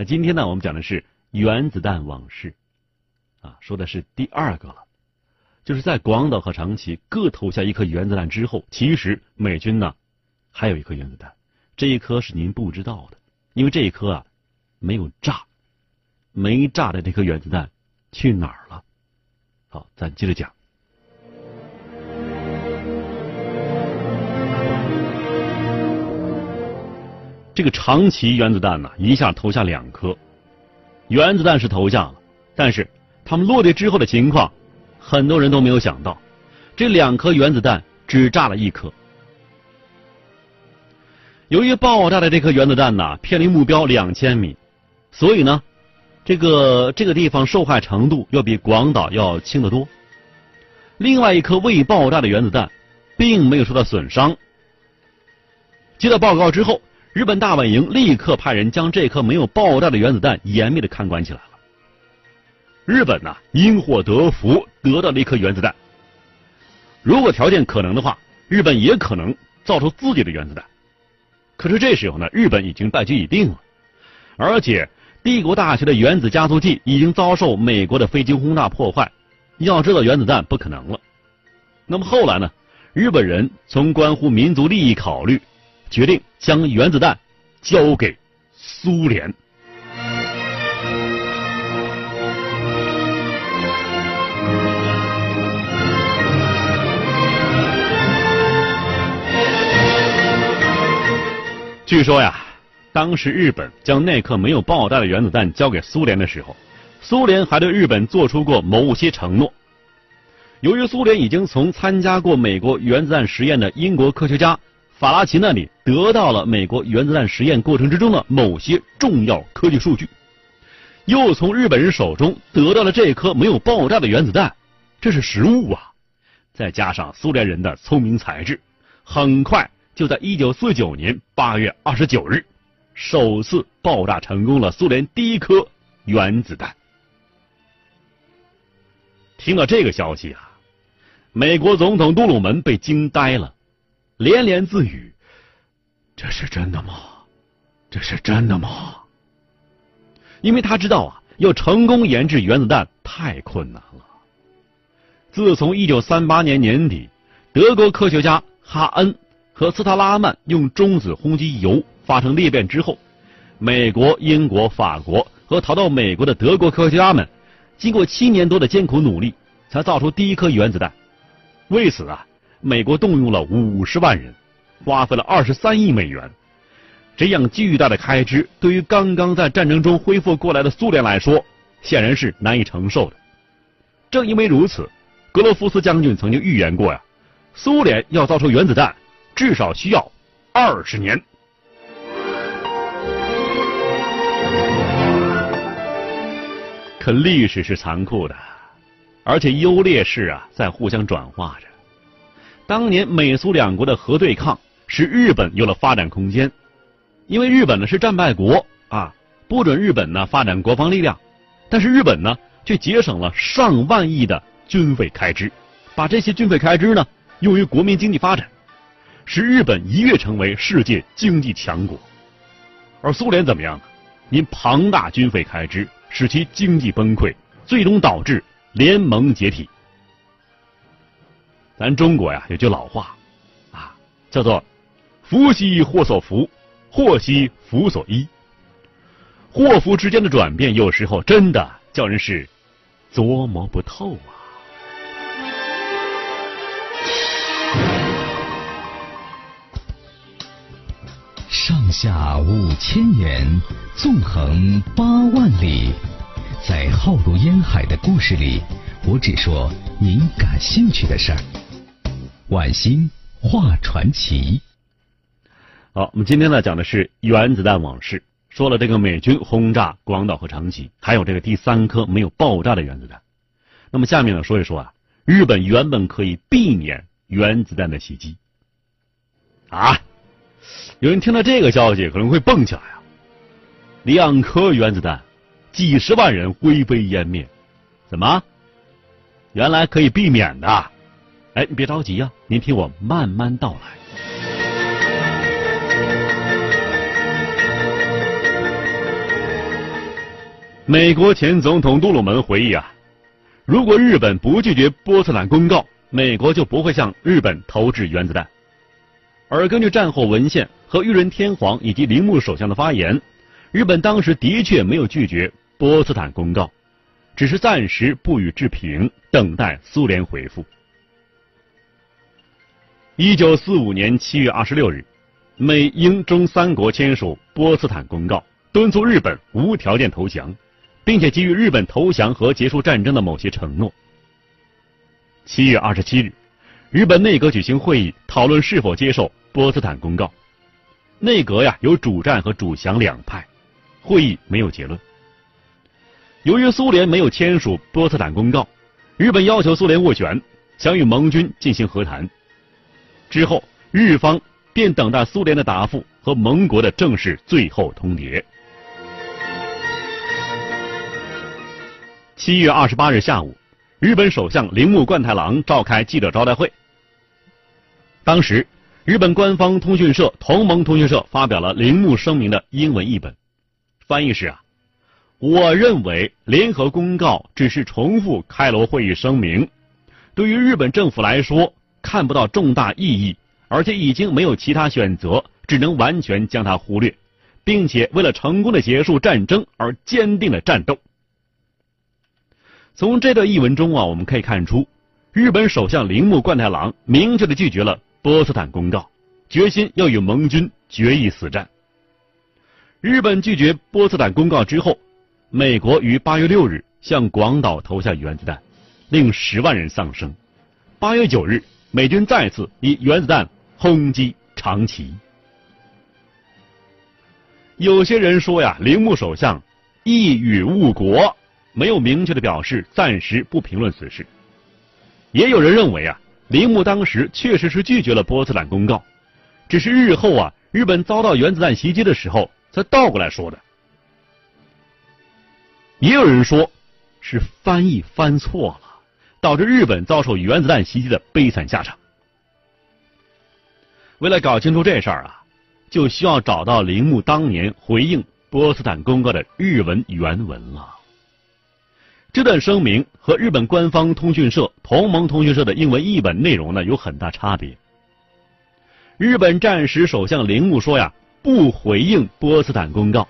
那今天呢，我们讲的是原子弹往事，啊，说的是第二个了，就是在广岛和长崎各投下一颗原子弹之后，其实美军呢。还有一颗原子弹，这一颗是您不知道的，因为这一颗啊没有炸，没炸的这颗原子弹去哪儿了？好，咱接着讲。这个长崎原子弹呢，一下投下两颗，原子弹是投下了，但是他们落地之后的情况，很多人都没有想到，这两颗原子弹只炸了一颗。由于爆炸的这颗原子弹呢偏离目标两千米，所以呢，这个这个地方受害程度要比广岛要轻得多。另外一颗未爆炸的原子弹，并没有受到损伤。接到报告之后，日本大本营立刻派人将这颗没有爆炸的原子弹严密的看管起来了。日本呢因祸得福，得到了一颗原子弹。如果条件可能的话，日本也可能造出自己的原子弹。可是这时候呢，日本已经败局已定了，而且帝国大学的原子加速器已经遭受美国的飞机轰炸破坏，要知道原子弹不可能了。那么后来呢，日本人从关乎民族利益考虑，决定将原子弹交给苏联。据说呀，当时日本将那颗没有爆炸的原子弹交给苏联的时候，苏联还对日本做出过某些承诺。由于苏联已经从参加过美国原子弹实验的英国科学家法拉奇那里得到了美国原子弹实验过程之中的某些重要科技数据，又从日本人手中得到了这颗没有爆炸的原子弹，这是实物啊！再加上苏联人的聪明才智，很快。就在一九四九年八月二十九日，首次爆炸成功了苏联第一颗原子弹。听到这个消息啊，美国总统杜鲁门被惊呆了，连连自语：“这是真的吗？这是真的吗？”因为他知道啊，要成功研制原子弹太困难了。自从一九三八年年底，德国科学家哈恩。和斯特拉曼用中子轰击铀发生裂变之后，美国、英国、法国和逃到美国的德国科学家们，经过七年多的艰苦努力，才造出第一颗原子弹。为此啊，美国动用了五十万人，花费了二十三亿美元。这样巨大的开支，对于刚刚在战争中恢复过来的苏联来说，显然是难以承受的。正因为如此，格罗夫斯将军曾经预言过呀，苏联要造出原子弹。至少需要二十年。可历史是残酷的，而且优劣势啊在互相转化着。当年美苏两国的核对抗，使日本有了发展空间，因为日本呢是战败国啊，不准日本呢发展国防力量，但是日本呢却节省了上万亿的军费开支，把这些军费开支呢用于国民经济发展。使日本一跃成为世界经济强国，而苏联怎么样？因庞大军费开支，使其经济崩溃，最终导致联盟解体。咱中国呀有句老话，啊，叫做“福兮祸所伏，祸兮福所依”。祸福之间的转变，有时候真的叫人是琢磨不透啊。上下五千年，纵横八万里，在浩如烟海的故事里，我只说您感兴趣的事儿。晚星画传奇。好，我们今天呢讲的是原子弹往事。说了这个美军轰炸广岛和长崎，还有这个第三颗没有爆炸的原子弹。那么下面呢，说一说啊，日本原本可以避免原子弹的袭击。啊，有人听到这个消息可能会蹦起来啊，两颗原子弹，几十万人灰飞烟灭，怎么？原来可以避免的？哎，你别着急呀，您听我慢慢道来。美国前总统杜鲁门回忆啊，如果日本不拒绝波茨坦公告，美国就不会向日本投掷原子弹。而根据战后文献和裕仁天皇以及铃木首相的发言，日本当时的确没有拒绝波茨坦公告，只是暂时不予置评，等待苏联回复。一九四五年七月二十六日，美英中三国签署波茨坦公告，敦促日本无条件投降。并且给予日本投降和结束战争的某些承诺。七月二十七日，日本内阁举行会议，讨论是否接受波茨坦公告。内阁呀有主战和主降两派，会议没有结论。由于苏联没有签署波茨坦公告，日本要求苏联斡旋，想与盟军进行和谈。之后，日方便等待苏联的答复和盟国的正式最后通牒。七月二十八日下午，日本首相铃木贯太郎召开记者招待会。当时，日本官方通讯社同盟通讯社发表了铃木声明的英文译本，翻译是啊，我认为联合公告只是重复开罗会议声明，对于日本政府来说看不到重大意义，而且已经没有其他选择，只能完全将它忽略，并且为了成功的结束战争而坚定的战斗。从这段译文中啊，我们可以看出，日本首相铃木贯太郎明确的拒绝了波茨坦公告，决心要与盟军决一死战。日本拒绝波茨坦公告之后，美国于八月六日向广岛投下原子弹，令十万人丧生。八月九日，美军再次以原子弹轰击长崎。有些人说呀，铃木首相一语误国。没有明确的表示暂时不评论此事。也有人认为啊，铃木当时确实是拒绝了波茨坦公告，只是日后啊日本遭到原子弹袭击的时候才倒过来说的。也有人说，是翻译翻错了，导致日本遭受原子弹袭击的悲惨下场。为了搞清楚这事儿啊，就需要找到铃木当年回应波茨坦公告的日文原文了。这段声明和日本官方通讯社同盟通讯社的英文译本内容呢有很大差别。日本战时首相铃木说呀，不回应波茨坦公告。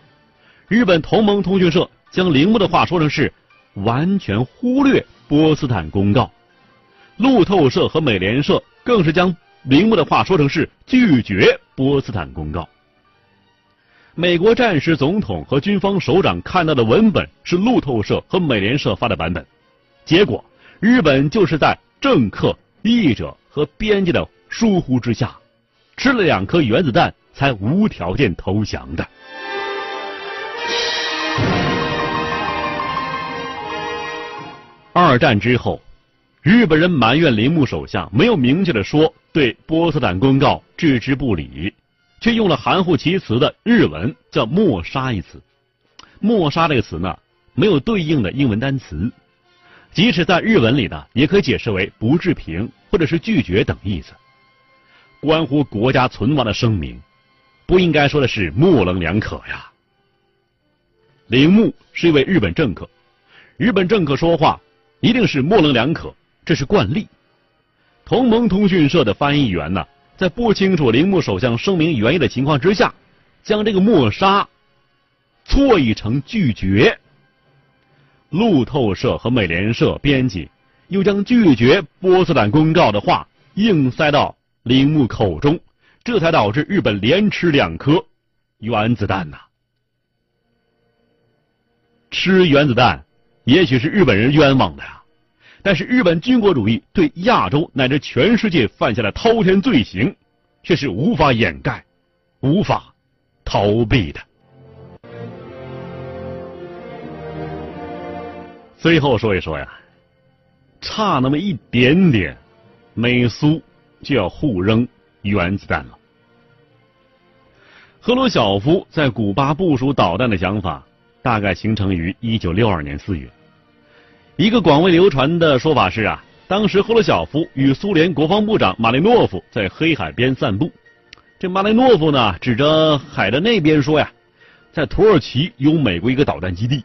日本同盟通讯社将铃木的话说成是完全忽略波茨坦公告。路透社和美联社更是将铃木的话说成是拒绝波茨坦公告。美国战时总统和军方首长看到的文本是路透社和美联社发的版本，结果日本就是在政客、译者和编辑的疏忽之下，吃了两颗原子弹才无条件投降的。二战之后，日本人埋怨铃木首相没有明确的说对波茨坦公告置之不理。却用了含糊其辞的日文，叫“抹杀”一词。“抹杀”这个词呢，没有对应的英文单词，即使在日文里呢，也可以解释为不置评或者是拒绝等意思。关乎国家存亡的声明，不应该说的是模棱两可呀。铃木是一位日本政客，日本政客说话一定是模棱两可，这是惯例。同盟通讯社的翻译员呢？在不清楚铃木首相声明原意的情况之下，将这个抹杀错译成拒绝。路透社和美联社编辑又将拒绝波茨坦公告的话硬塞到铃木口中，这才导致日本连吃两颗原子弹呐。吃原子弹，也许是日本人冤枉的呀，但是日本军国主义对亚洲乃至全世界犯下的滔天罪行，却是无法掩盖、无法逃避的。最后说一说呀，差那么一点点，美苏就要互扔原子弹了。赫鲁晓夫在古巴部署导弹的想法，大概形成于一九六二年四月。一个广为流传的说法是啊，当时赫鲁晓夫与苏联国防部长马列诺夫在黑海边散步，这马列诺夫呢指着海的那边说呀，在土耳其有美国一个导弹基地，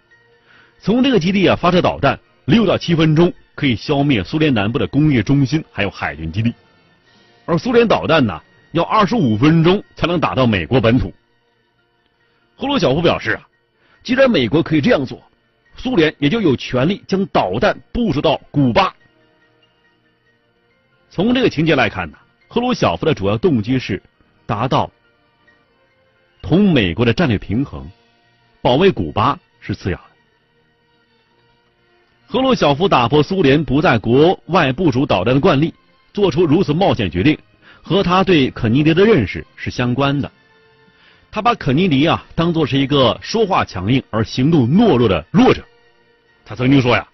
从这个基地啊发射导弹，六到七分钟可以消灭苏联南部的工业中心还有海军基地，而苏联导弹呢？要二十五分钟才能打到美国本土。赫鲁晓夫表示啊，既然美国可以这样做，苏联也就有权利将导弹部署到古巴。从这个情节来看呢，赫鲁晓夫的主要动机是达到同美国的战略平衡，保卫古巴是次要的。赫鲁晓夫打破苏联不在国外部署导弹的惯例，做出如此冒险决定。和他对肯尼迪的认识是相关的，他把肯尼迪啊当做是一个说话强硬而行动懦弱的弱者。他曾经说呀：“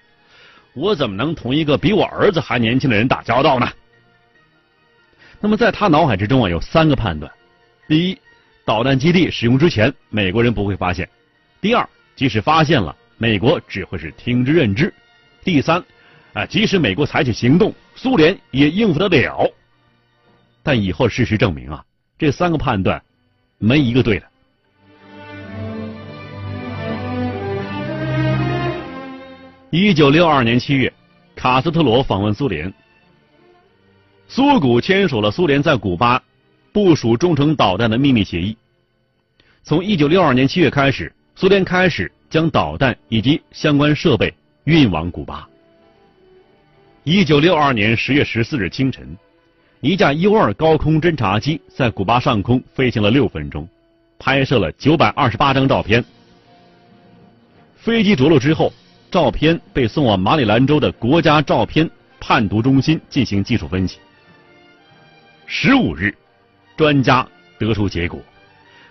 我怎么能同一个比我儿子还年轻的人打交道呢？”那么在他脑海之中啊有三个判断：第一，导弹基地使用之前，美国人不会发现；第二，即使发现了，美国只会是听之任之；第三，啊，即使美国采取行动，苏联也应付得了。但以后事实证明啊，这三个判断没一个对的。一九六二年七月，卡斯特罗访问苏联，苏古签署了苏联在古巴部署中程导弹的秘密协议。从一九六二年七月开始，苏联开始将导弹以及相关设备运往古巴。一九六二年十月十四日清晨。一架 U-2 高空侦察机在古巴上空飞行了六分钟，拍摄了九百二十八张照片。飞机着陆之后，照片被送往马里兰州的国家照片判读中心进行技术分析。十五日，专家得出结果：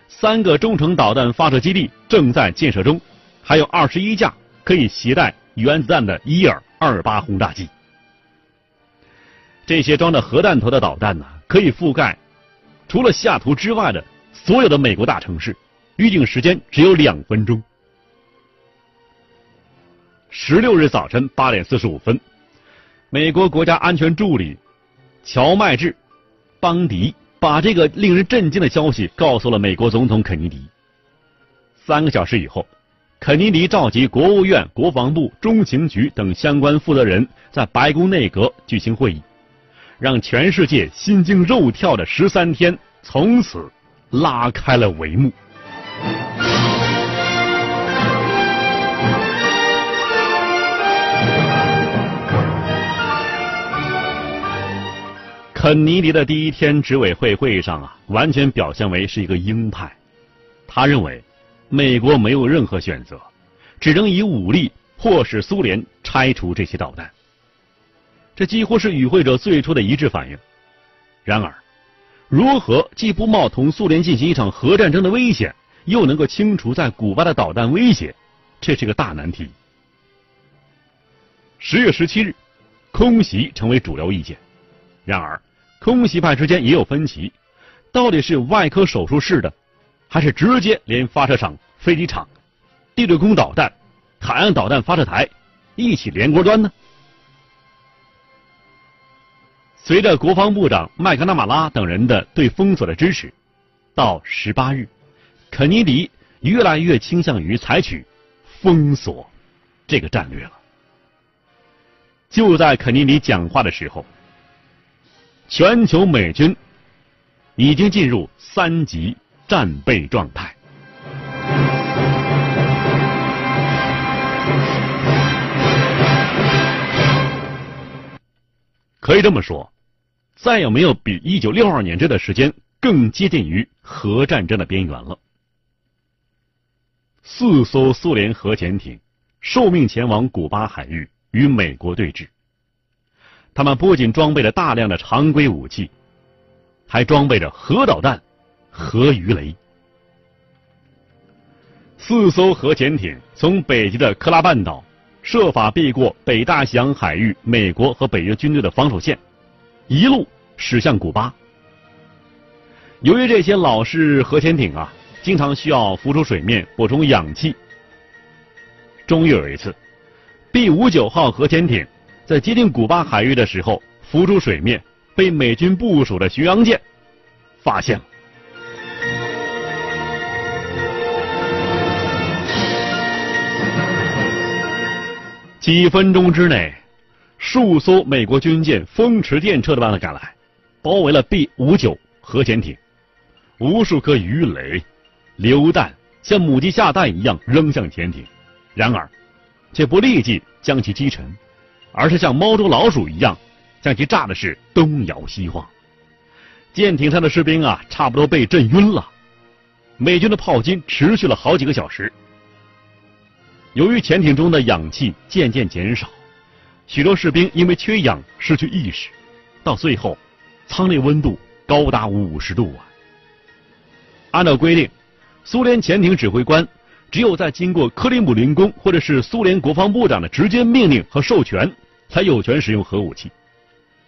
三个中程导弹发射基地正在建设中，还有二十一架可以携带原子弹的伊尔二八轰炸机。这些装着核弹头的导弹呢，可以覆盖除了西雅图之外的所有的美国大城市，预定时间只有两分钟。十六日早晨八点四十五分，美国国家安全助理乔麦治·邦迪把这个令人震惊的消息告诉了美国总统肯尼迪。三个小时以后，肯尼迪召集国务院、国防部、中情局等相关负责人在白宫内阁举行会议。让全世界心惊肉跳的十三天从此拉开了帷幕。肯尼迪的第一天执委会会议上啊，完全表现为是一个鹰派。他认为，美国没有任何选择，只能以武力迫使苏联拆除这些导弹。这几乎是与会者最初的一致反应。然而，如何既不冒同苏联进行一场核战争的危险，又能够清除在古巴的导弹威胁，这是个大难题。十月十七日，空袭成为主流意见。然而，空袭派之间也有分歧：到底是外科手术室的，还是直接连发射场、飞机场、地对空导弹、海岸导弹发射台一起连锅端呢？随着国防部长麦克纳马拉等人的对封锁的支持，到十八日，肯尼迪越来越倾向于采取封锁这个战略了。就在肯尼迪讲话的时候，全球美军已经进入三级战备状态。可以这么说，再也没有比一九六二年这段时间更接近于核战争的边缘了。四艘苏联核潜艇受命前往古巴海域与美国对峙。他们不仅装备了大量的常规武器，还装备着核导弹、核鱼雷。四艘核潜艇从北极的克拉半岛设法避过北大西洋海域美国和北约军队的防守线，一路驶向古巴。由于这些老式核潜艇啊，经常需要浮出水面补充氧气。终于有一次，B 五九号核潜艇在接近古巴海域的时候浮出水面，被美军部署的巡洋舰发现了。几分钟之内，数艘美国军舰风驰电掣的般的赶来，包围了 B 五九核潜艇，无数颗鱼雷、榴弹像母鸡下蛋一样扔向潜艇，然而，却不立即将其击沉，而是像猫捉老鼠一样，将其炸的是东摇西晃。舰艇上的士兵啊，差不多被震晕了。美军的炮击持续了好几个小时。由于潜艇中的氧气渐渐减少，许多士兵因为缺氧失去意识，到最后，舱内温度高达五十度啊！按照规定，苏联潜艇指挥官只有在经过克里姆林宫或者是苏联国防部长的直接命令和授权，才有权使用核武器。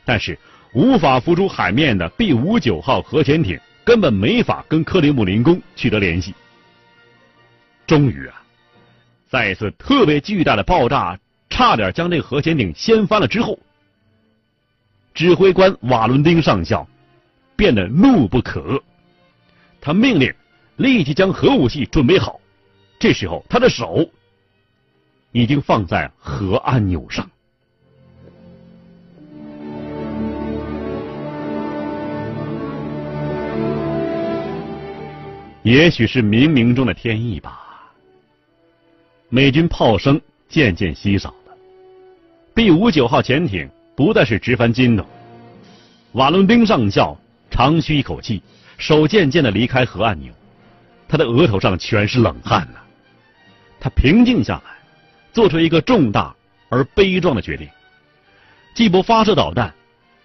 但是，无法浮出海面的 B 五九号核潜艇根本没法跟克里姆林宫取得联系。终于啊！在一次特别巨大的爆炸差点将这核潜艇掀翻了之后，指挥官瓦伦丁上校变得怒不可遏。他命令立即将核武器准备好。这时候，他的手已经放在核按钮上。也许是冥冥中的天意吧。美军炮声渐渐稀少，B 五九号潜艇不再是直翻筋斗。瓦伦丁上校长吁一口气，手渐渐的离开核按钮，他的额头上全是冷汗呐。他平静下来，做出一个重大而悲壮的决定：既不发射导弹，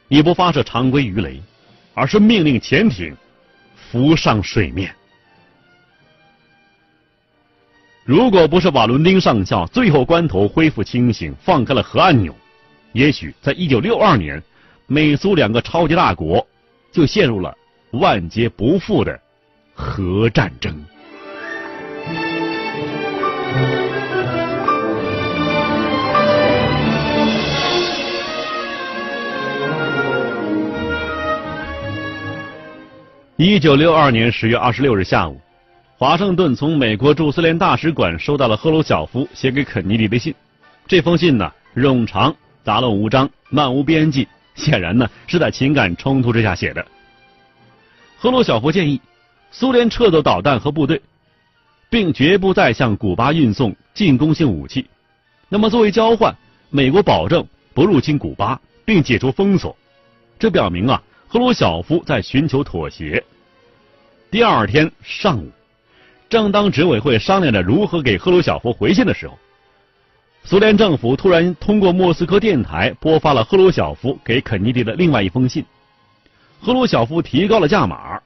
也不发射常规鱼雷，而是命令潜艇浮上水面。如果不是瓦伦丁上校最后关头恢复清醒，放开了核按钮，也许在一九六二年，美苏两个超级大国就陷入了万劫不复的核战争。一九六二年十月二十六日下午。华盛顿从美国驻苏联大使馆收到了赫鲁晓夫写给肯尼迪的信。这封信呢，冗长、杂乱无章、漫无边际，显然呢是在情感冲突之下写的。赫鲁晓夫建议苏联撤走导弹和部队，并绝不再向古巴运送进攻性武器。那么作为交换，美国保证不入侵古巴，并解除封锁。这表明啊，赫鲁晓夫在寻求妥协。第二天上午。正当执委会商量着如何给赫鲁晓夫回信的时候，苏联政府突然通过莫斯科电台播发了赫鲁晓夫给肯尼迪的另外一封信。赫鲁晓夫提高了价码，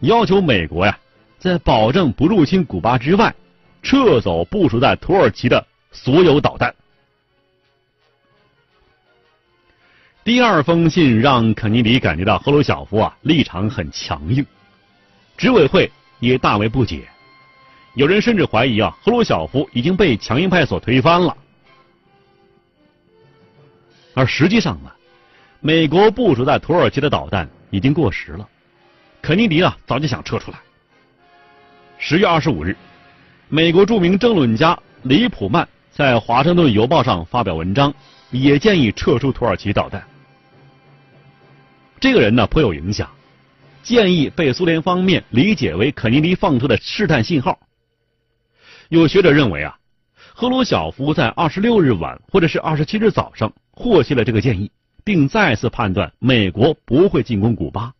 要求美国呀，在保证不入侵古巴之外，撤走部署在土耳其的所有导弹。第二封信让肯尼迪感觉到赫鲁晓夫啊立场很强硬，执委会也大为不解。有人甚至怀疑啊，赫鲁晓夫已经被强硬派所推翻了。而实际上呢，美国部署在土耳其的导弹已经过时了，肯尼迪啊早就想撤出来。十月二十五日，美国著名政论家李普曼在《华盛顿邮报》上发表文章，也建议撤出土耳其导弹。这个人呢颇有影响，建议被苏联方面理解为肯尼迪放出的试探信号。有学者认为啊，赫鲁晓夫在二十六日晚或者是二十七日早上获悉了这个建议，并再次判断美国不会进攻古巴，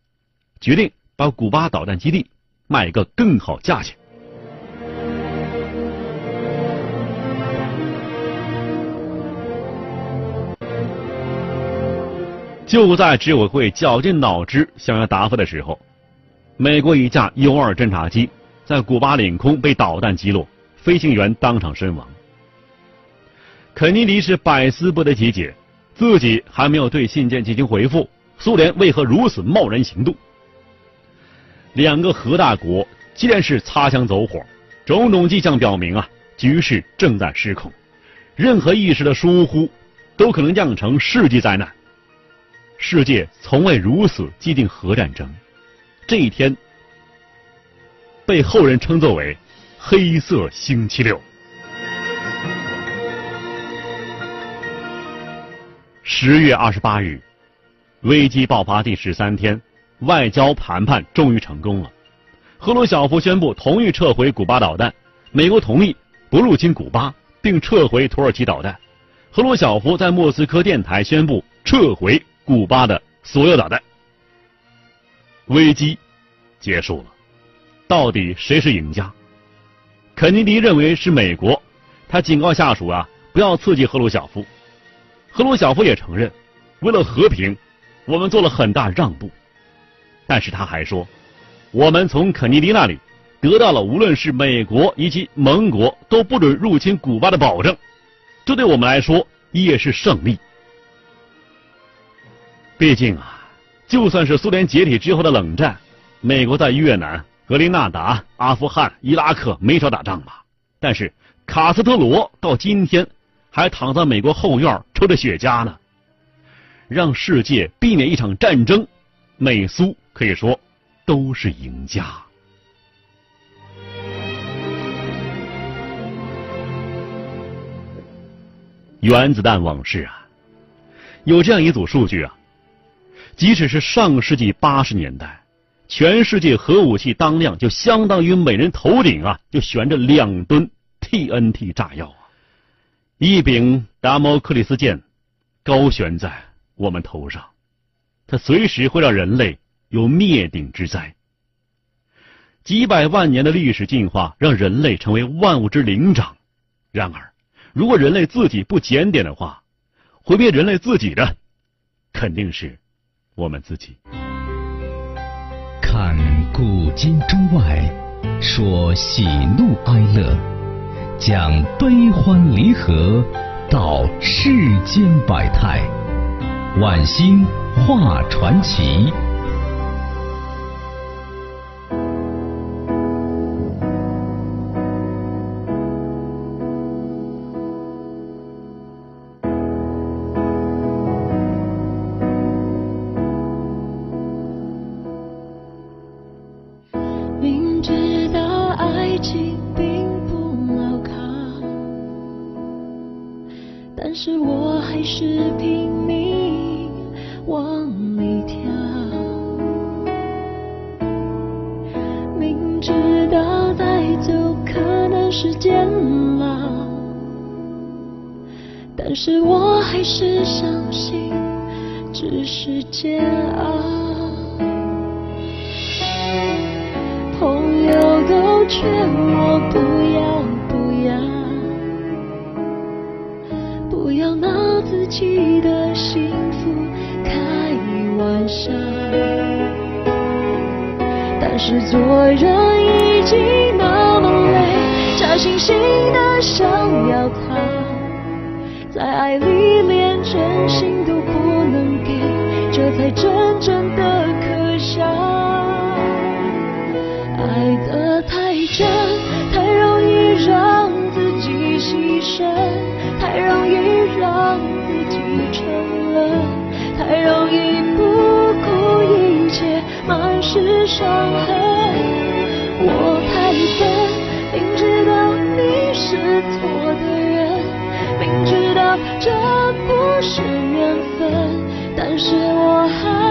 决定把古巴导弹基地卖个更好价钱。就在执委会绞尽脑汁想要答复的时候，美国一架 U 二侦察机在古巴领空被导弹击落。飞行员当场身亡。肯尼迪是百思不得其解，自己还没有对信件进行回复，苏联为何如此贸然行动？两个核大国既然是擦枪走火，种种迹象表明啊，局势正在失控，任何一时的疏忽都可能酿成世纪灾难。世界从未如此既定核战争，这一天被后人称作为“黑色星期六”。十月二十八日，危机爆发第十三天，外交谈判终于成功了。赫鲁晓夫宣布同意撤回古巴导弹，美国同意不入侵古巴，并撤回土耳其导弹。赫鲁晓夫在莫斯科电台宣布撤回古巴的所有导弹。危机结束了，到底谁是赢家？肯尼迪认为是美国，他警告下属啊，不要刺激赫鲁晓夫。赫鲁晓夫也承认，为了和平，我们做了很大让步。但是他还说，我们从肯尼迪那里得到了无论是美国以及盟国都不准入侵古巴的保证，这对我们来说也是胜利。毕竟啊，就算是苏联解体之后的冷战，美国在越南、格林纳达、阿富汗、伊拉克没少打仗吧？但是卡斯特罗到今天。还躺在美国后院抽着雪茄呢，让世界避免一场战争，美苏可以说都是赢家。原子弹往事啊，有这样一组数据啊，即使是上世纪八十年代，全世界核武器当量就相当于每人头顶啊就悬着两吨 TNT 炸药啊。一柄达摩克里斯剑高悬在我们头上，它随时会让人类有灭顶之灾。几百万年的历史进化让人类成为万物之灵长，然而，如果人类自己不检点的话，毁灭人类自己的肯定是我们自己。看古今中外，说喜怒哀乐。讲悲欢离合，道世间百态，晚星画传奇。是我还是相信，只是煎熬。朋友都劝我不要不要，不要拿自己的幸福开玩笑。但是做人已经那么累，假惺惺的想要快。在爱里连真心都不能给这才真正的可笑。爱得太真太容易让自己牺牲太容易让自己沉沦太容易不顾一切满是伤痕。我这不是缘分但是我还